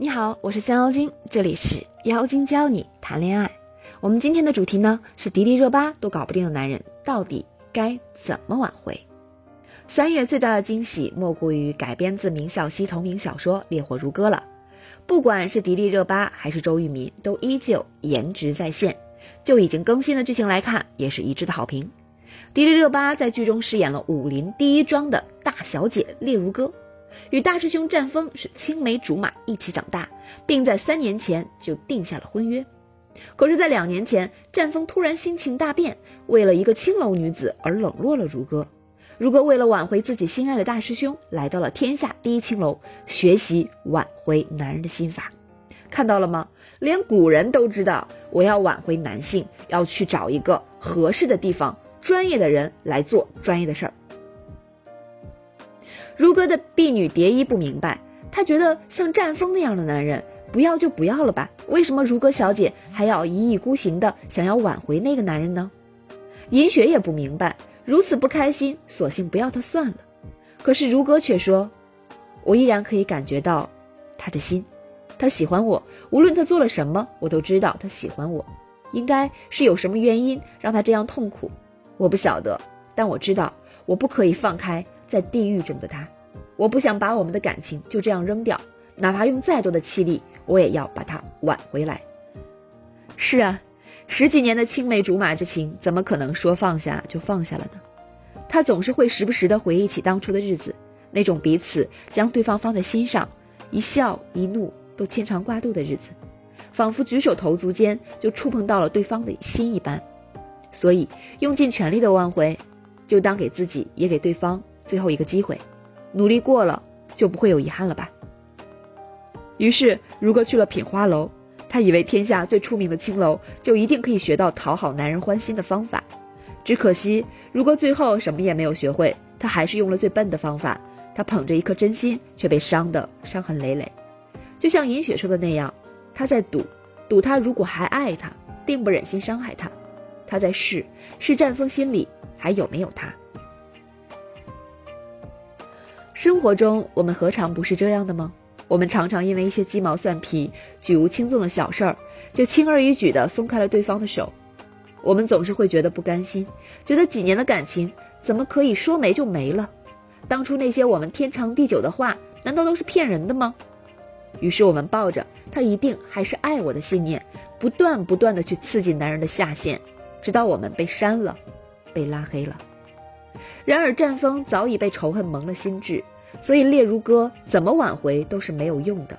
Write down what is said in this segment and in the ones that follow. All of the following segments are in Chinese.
你好，我是香妖精，这里是妖精教你谈恋爱。我们今天的主题呢是迪丽热巴都搞不定的男人到底该怎么挽回？三月最大的惊喜莫过于改编自明晓溪同名小说《烈火如歌》了。不管是迪丽热巴还是周渝民，都依旧颜值在线。就已经更新的剧情来看，也是一致的好评。迪丽热巴在剧中饰演了武林第一庄的大小姐烈如歌。与大师兄战锋是青梅竹马，一起长大，并在三年前就定下了婚约。可是，在两年前，战锋突然心情大变，为了一个青楼女子而冷落了如歌。如歌为了挽回自己心爱的大师兄，来到了天下第一青楼，学习挽回男人的心法。看到了吗？连古人都知道，我要挽回男性，要去找一个合适的地方，专业的人来做专业的事儿。如歌的婢女蝶衣不明白，她觉得像战枫那样的男人不要就不要了吧？为什么如歌小姐还要一意孤行的想要挽回那个男人呢？银雪也不明白，如此不开心，索性不要他算了。可是如歌却说：“我依然可以感觉到他的心，他喜欢我，无论他做了什么，我都知道他喜欢我。应该是有什么原因让他这样痛苦，我不晓得，但我知道我不可以放开。”在地狱中的他，我不想把我们的感情就这样扔掉，哪怕用再多的气力，我也要把它挽回来。是啊，十几年的青梅竹马之情，怎么可能说放下就放下了呢？他总是会时不时的回忆起当初的日子，那种彼此将对方放在心上，一笑一怒都牵肠挂肚的日子，仿佛举手投足间就触碰到了对方的心一般。所以，用尽全力的挽回，就当给自己也给对方。最后一个机会，努力过了就不会有遗憾了吧。于是如歌去了品花楼，他以为天下最出名的青楼就一定可以学到讨好男人欢心的方法，只可惜如歌最后什么也没有学会，他还是用了最笨的方法。他捧着一颗真心，却被伤得伤痕累累。就像银雪说的那样，他在赌，赌他如果还爱他，定不忍心伤害他。他在试，试战枫心里还有没有他。生活中，我们何尝不是这样的吗？我们常常因为一些鸡毛蒜皮、举无轻重的小事儿，就轻而易举地松开了对方的手。我们总是会觉得不甘心，觉得几年的感情怎么可以说没就没了？当初那些我们天长地久的话，难道都是骗人的吗？于是我们抱着他一定还是爱我的信念，不断不断地去刺激男人的下限，直到我们被删了，被拉黑了。然而战枫早已被仇恨蒙了心智，所以烈如歌怎么挽回都是没有用的。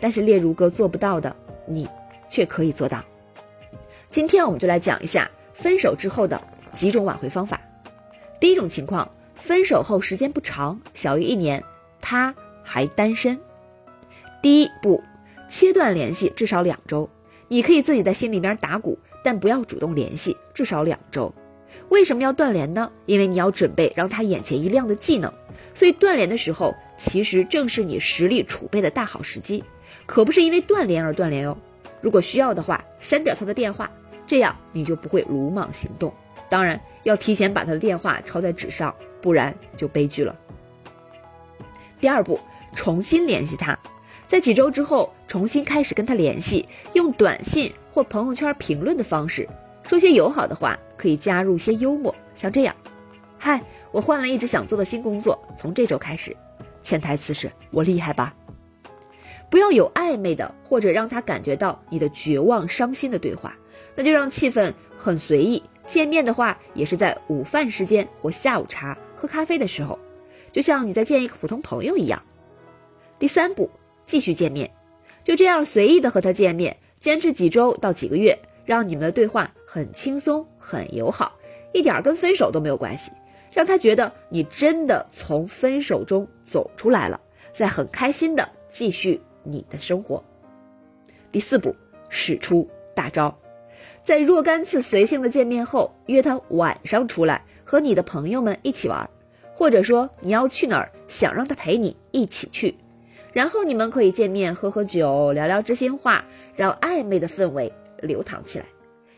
但是烈如歌做不到的，你却可以做到。今天我们就来讲一下分手之后的几种挽回方法。第一种情况，分手后时间不长，小于一年，他还单身。第一步，切断联系至少两周。你可以自己在心里面打鼓，但不要主动联系，至少两周。为什么要断联呢？因为你要准备让他眼前一亮的技能，所以断联的时候，其实正是你实力储备的大好时机，可不是因为断联而断联哦。如果需要的话，删掉他的电话，这样你就不会鲁莽行动。当然，要提前把他的电话抄在纸上，不然就悲剧了。第二步，重新联系他，在几周之后重新开始跟他联系，用短信或朋友圈评论的方式。说些友好的话，可以加入些幽默，像这样：“嗨，我换了一直想做的新工作，从这周开始。”潜台词是我厉害吧？不要有暧昧的，或者让他感觉到你的绝望、伤心的对话，那就让气氛很随意。见面的话，也是在午饭时间或下午茶喝咖啡的时候，就像你在见一个普通朋友一样。第三步，继续见面，就这样随意的和他见面，坚持几周到几个月。让你们的对话很轻松、很友好，一点跟分手都没有关系。让他觉得你真的从分手中走出来了，再很开心的继续你的生活。第四步，使出大招，在若干次随性的见面后，约他晚上出来和你的朋友们一起玩，或者说你要去哪儿，想让他陪你一起去，然后你们可以见面喝喝酒，聊聊知心话，让暧昧的氛围。流淌起来，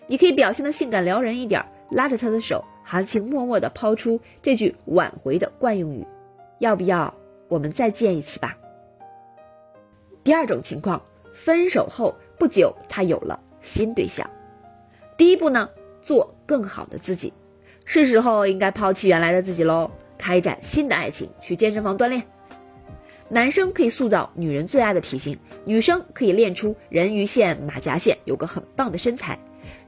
你可以表现的性感撩人一点，拉着他的手，含情脉脉的抛出这句挽回的惯用语：“要不要我们再见一次吧？”第二种情况，分手后不久他有了新对象。第一步呢，做更好的自己，是时候应该抛弃原来的自己喽，开展新的爱情，去健身房锻炼。男生可以塑造女人最爱的体型，女生可以练出人鱼线、马甲线，有个很棒的身材，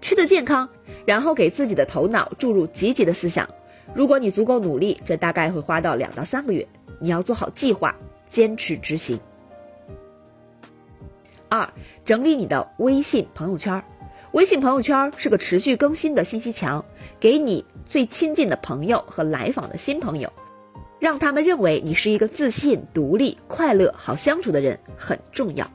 吃的健康，然后给自己的头脑注入积极的思想。如果你足够努力，这大概会花到两到三个月。你要做好计划，坚持执行。二、整理你的微信朋友圈。微信朋友圈是个持续更新的信息墙，给你最亲近的朋友和来访的新朋友，让他们认为你是一个自信、独立、快乐、好相处的人很重要。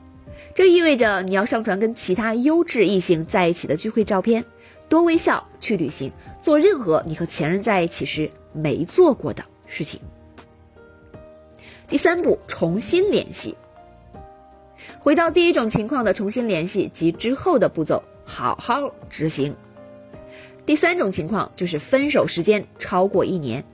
这意味着你要上传跟其他优质异性在一起的聚会照片，多微笑，去旅行，做任何你和前任在一起时没做过的事情。第三步，重新联系。回到第一种情况的重新联系及之后的步骤，好好执行。第三种情况就是分手时间超过一年，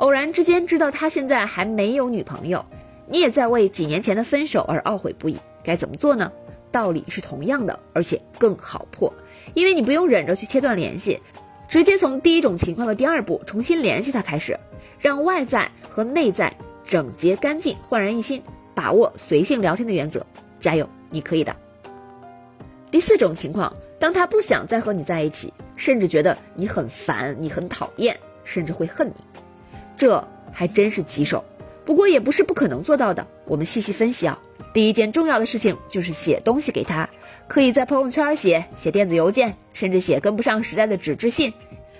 偶然之间知道他现在还没有女朋友，你也在为几年前的分手而懊悔不已，该怎么做呢？道理是同样的，而且更好破，因为你不用忍着去切断联系，直接从第一种情况的第二步重新联系他开始，让外在和内在整洁干净，焕然一新。把握随性聊天的原则，加油，你可以的。第四种情况，当他不想再和你在一起，甚至觉得你很烦，你很讨厌，甚至会恨你，这还真是棘手。不过也不是不可能做到的。我们细细分析啊，第一件重要的事情就是写东西给他，可以在朋友圈写，写电子邮件，甚至写跟不上时代的纸质信，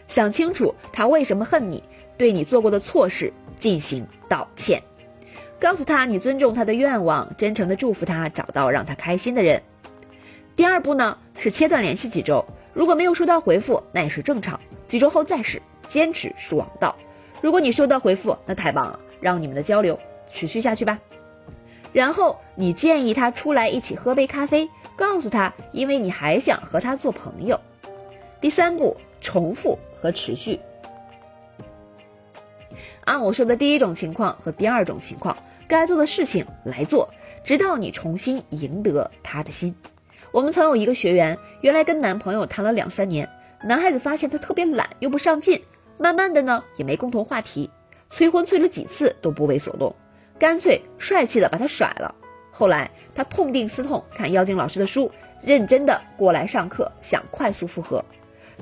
想清楚他为什么恨你，对你做过的错事进行道歉。告诉他你尊重他的愿望，真诚的祝福他找到让他开心的人。第二步呢是切断联系几周，如果没有收到回复，那也是正常，几周后再试，坚持是王道。如果你收到回复，那太棒了，让你们的交流持续下去吧。然后你建议他出来一起喝杯咖啡，告诉他，因为你还想和他做朋友。第三步，重复和持续。按我说的第一种情况和第二种情况，该做的事情来做，直到你重新赢得他的心。我们曾有一个学员，原来跟男朋友谈了两三年，男孩子发现他特别懒又不上进，慢慢的呢也没共同话题，催婚催了几次都不为所动，干脆帅气的把他甩了。后来他痛定思痛，看妖精老师的书，认真的过来上课，想快速复合。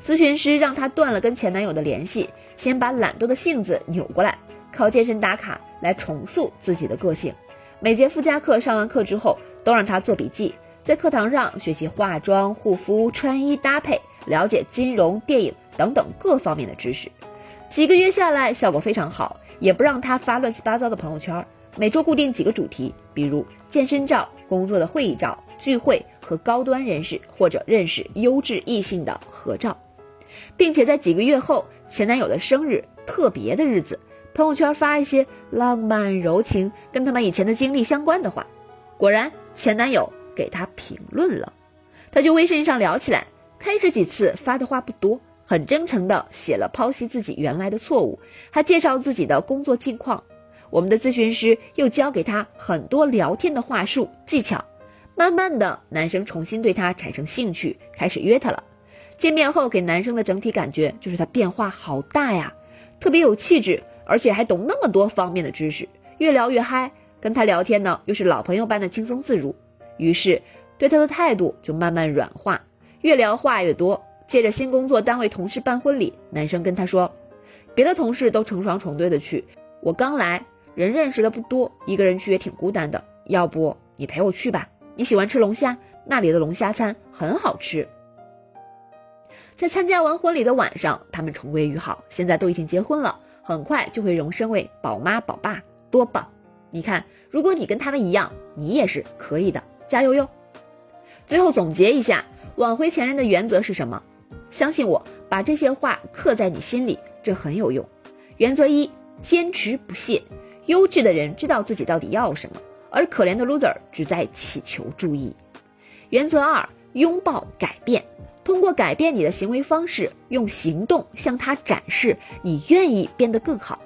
咨询师让他断了跟前男友的联系，先把懒惰的性子扭过来，靠健身打卡来重塑自己的个性。每节附加课上完课之后，都让他做笔记，在课堂上学习化妆、护肤、穿衣搭配，了解金融、电影等等各方面的知识。几个月下来，效果非常好，也不让他发乱七八糟的朋友圈。每周固定几个主题，比如健身照、工作的会议照、聚会和高端人士或者认识优质异性的合照。并且在几个月后，前男友的生日特别的日子，朋友圈发一些浪漫柔情、跟他们以前的经历相关的话。果然，前男友给他评论了，他就微信上聊起来。开始几次发的话不多，很真诚的写了剖析自己原来的错误，还介绍自己的工作近况。我们的咨询师又教给他很多聊天的话术技巧。慢慢的，男生重新对他产生兴趣，开始约他了。见面后给男生的整体感觉就是他变化好大呀，特别有气质，而且还懂那么多方面的知识，越聊越嗨。跟他聊天呢，又是老朋友般的轻松自如，于是对他的态度就慢慢软化，越聊话越多。借着新工作单位同事办婚礼，男生跟他说，别的同事都成双成对的去，我刚来，人认识的不多，一个人去也挺孤单的，要不你陪我去吧？你喜欢吃龙虾，那里的龙虾餐很好吃。在参加完婚礼的晚上，他们重归于好，现在都已经结婚了，很快就会荣升为宝妈宝爸，多棒！你看，如果你跟他们一样，你也是可以的，加油哟！最后总结一下，挽回前任的原则是什么？相信我，把这些话刻在你心里，这很有用。原则一：坚持不懈。优质的人知道自己到底要什么，而可怜的 loser 只在祈求注意。原则二：拥抱改变。通过改变你的行为方式，用行动向他展示你愿意变得更好。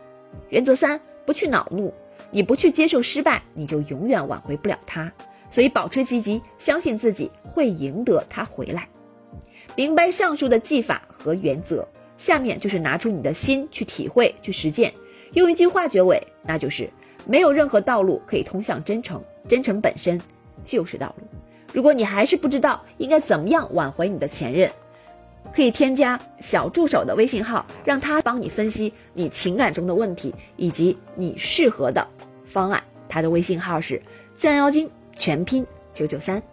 原则三：不去恼怒，你不去接受失败，你就永远挽回不了他。所以保持积极，相信自己会赢得他回来。明白上述的技法和原则，下面就是拿出你的心去体会、去实践。用一句话结尾，那就是没有任何道路可以通向真诚，真诚本身就是道路。如果你还是不知道应该怎么样挽回你的前任，可以添加小助手的微信号，让他帮你分析你情感中的问题以及你适合的方案。他的微信号是降妖精全拼九九三。